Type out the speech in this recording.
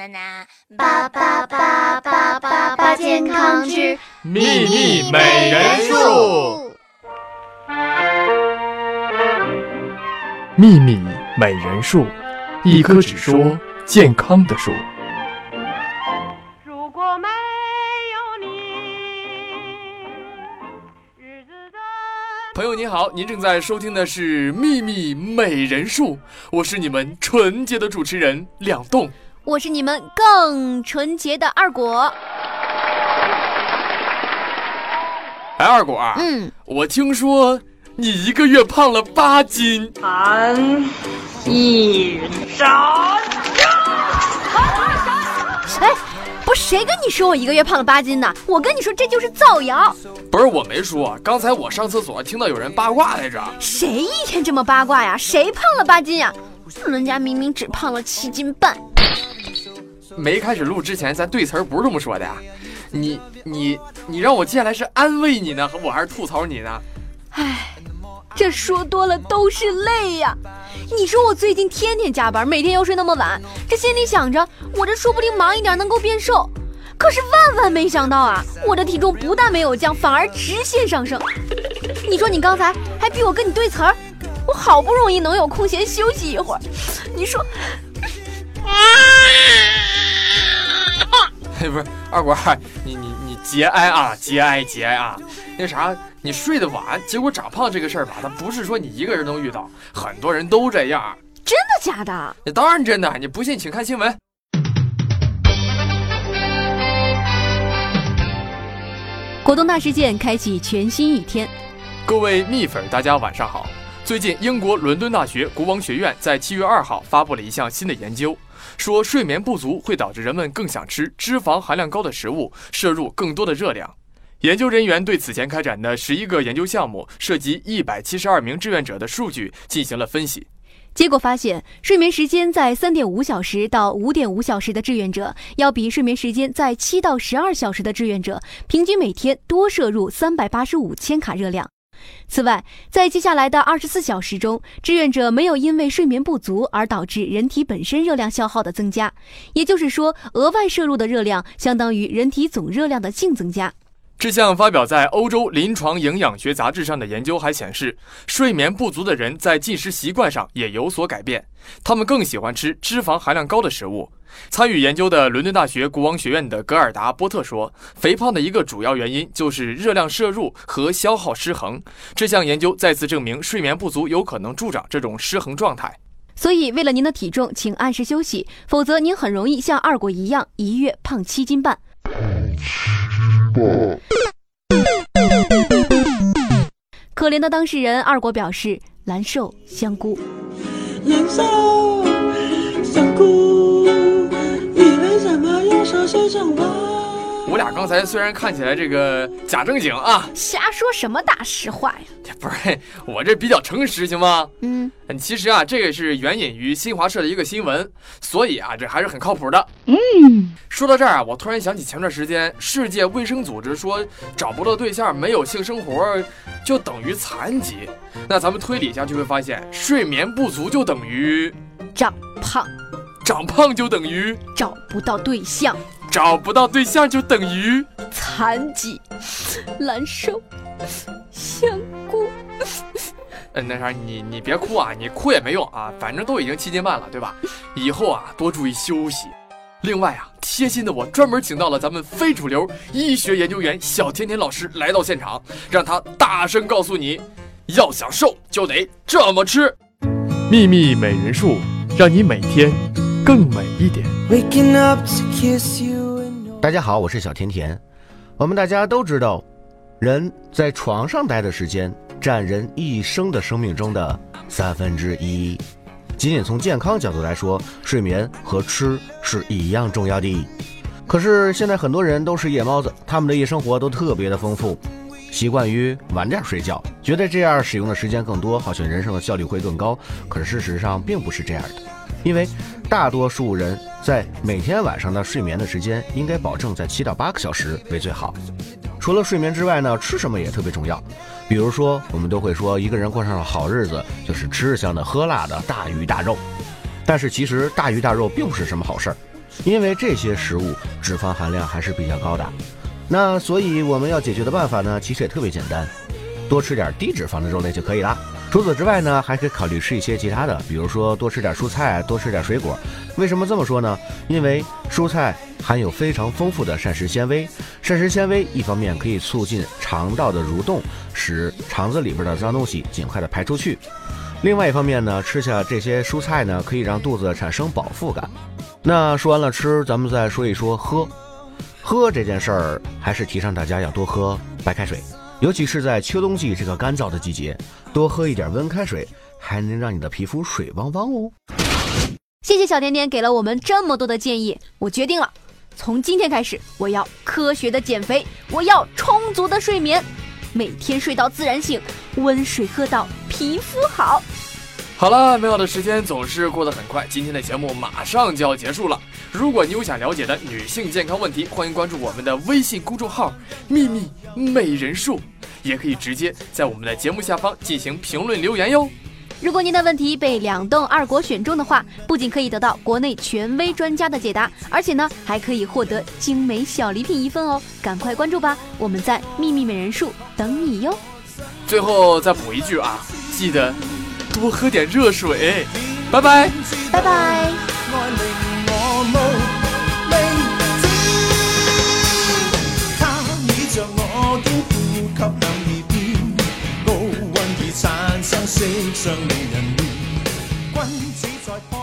呐呐，八八八八八八健康之秘密美人树。秘密美人树，一棵只说健康的树。如果没有你，日子的。朋友您好，您正在收听的是《秘密美人树》，我是你们纯洁的主持人两栋。我是你们更纯洁的二果。哎，二果，嗯，我听说你一个月胖了八斤，含一勺。哎，不是谁跟你说我一个月胖了八斤呢？我跟你说这就是造谣。不是我没说，刚才我上厕所听到有人八卦来着。谁一天这么八卦呀？谁胖了八斤呀？人家明明只胖了七斤半。没开始录之前，咱对词儿不是这么说的呀。你你你让我接下来是安慰你呢，我还是吐槽你呢？唉，这说多了都是泪呀。你说我最近天天加班，每天又睡那么晚，这心里想着我这说不定忙一点能够变瘦，可是万万没想到啊，我的体重不但没有降，反而直线上升。你说你刚才还逼我跟你对词儿，我好不容易能有空闲休息一会儿，你说。不是二果儿，你你你节哀啊，节哀节哀啊！那啥，你睡得晚，结果长胖这个事儿吧，它不是说你一个人能遇到，很多人都这样。真的假的？那当然真的，你不信请看新闻。果冻大事件开启全新一天。各位蜜粉，大家晚上好。最近，英国伦敦大学国王学院在七月二号发布了一项新的研究，说睡眠不足会导致人们更想吃脂肪含量高的食物，摄入更多的热量。研究人员对此前开展的十一个研究项目，涉及一百七十二名志愿者的数据进行了分析。结果发现，睡眠时间在三点五小时到五点五小时的志愿者，要比睡眠时间在七到十二小时的志愿者，平均每天多摄入三百八十五千卡热量。此外，在接下来的二十四小时中，志愿者没有因为睡眠不足而导致人体本身热量消耗的增加，也就是说，额外摄入的热量相当于人体总热量的净增加。这项发表在欧洲临床营养学杂志上的研究还显示，睡眠不足的人在进食习惯上也有所改变，他们更喜欢吃脂肪含量高的食物。参与研究的伦敦大学国王学院的格尔达波特说，肥胖的一个主要原因就是热量摄入和消耗失衡。这项研究再次证明，睡眠不足有可能助长这种失衡状态。所以，为了您的体重，请按时休息，否则您很容易像二果一样，一月胖七斤半。可怜的当事人二果表示：“蓝瘦香菇，蓝瘦香菇，你为什么要说些什么？我俩刚才虽然看起来这个假正经啊，瞎说什么大实话呀？不是我这比较诚实行吗？嗯，其实啊，这个是援引于新华社的一个新闻，所以啊，这还是很靠谱的。嗯，说到这儿啊，我突然想起前段时间世界卫生组织说，找不到对象、没有性生活就等于残疾。那咱们推理一下就会发现，睡眠不足就等于长胖，长胖就等于找不到对象，找不到对象就等于残疾，难受 香菇。嗯，那啥，你你别哭啊，你哭也没用啊，反正都已经七斤半了，对吧？以后啊，多注意休息。另外啊，贴心的我专门请到了咱们非主流医学研究员小甜甜老师来到现场，让他大声告诉你，要想瘦就得这么吃。秘密美人术，让你每天更美一点。Waking up to kiss you and 大家好，我是小甜甜。我们大家都知道，人在床上待的时间占人一生的生命中的三分之一。仅仅从健康角度来说，睡眠和吃是一样重要的。可是现在很多人都是夜猫子，他们的夜生活都特别的丰富，习惯于晚点睡觉，觉得这样使用的时间更多，好像人生的效率会更高。可是事实上并不是这样的，因为大多数人在每天晚上的睡眠的时间应该保证在七到八个小时为最好。除了睡眠之外呢，吃什么也特别重要。比如说，我们都会说一个人过上了好日子，就是吃香的喝辣的，大鱼大肉。但是其实大鱼大肉并不是什么好事儿。因为这些食物脂肪含量还是比较高的。那所以我们要解决的办法呢，其实也特别简单，多吃点低脂肪的肉类就可以啦。除此之外呢，还可以考虑吃一些其他的，比如说多吃点蔬菜，多吃点水果。为什么这么说呢？因为蔬菜含有非常丰富的膳食纤维，膳食纤维一方面可以促进肠道的蠕动，使肠子里边的脏东西尽快的排出去；另外一方面呢，吃下这些蔬菜呢，可以让肚子产生饱腹感。那说完了吃，咱们再说一说喝。喝这件事儿，还是提倡大家要多喝白开水。尤其是在秋冬季这个干燥的季节，多喝一点温开水，还能让你的皮肤水汪汪哦。谢谢小甜甜给了我们这么多的建议，我决定了，从今天开始，我要科学的减肥，我要充足的睡眠，每天睡到自然醒，温水喝到皮肤好。好了，美好的时间总是过得很快，今天的节目马上就要结束了。如果你有想了解的女性健康问题，欢迎关注我们的微信公众号“秘密美人术”，也可以直接在我们的节目下方进行评论留言哟。如果您的问题被两栋二国选中的话，不仅可以得到国内权威专家的解答，而且呢还可以获得精美小礼品一份哦！赶快关注吧，我们在秘密美人树等你哟。最后再补一句啊，记得。多喝点热水，拜拜，拜拜。色上美人面，君子在。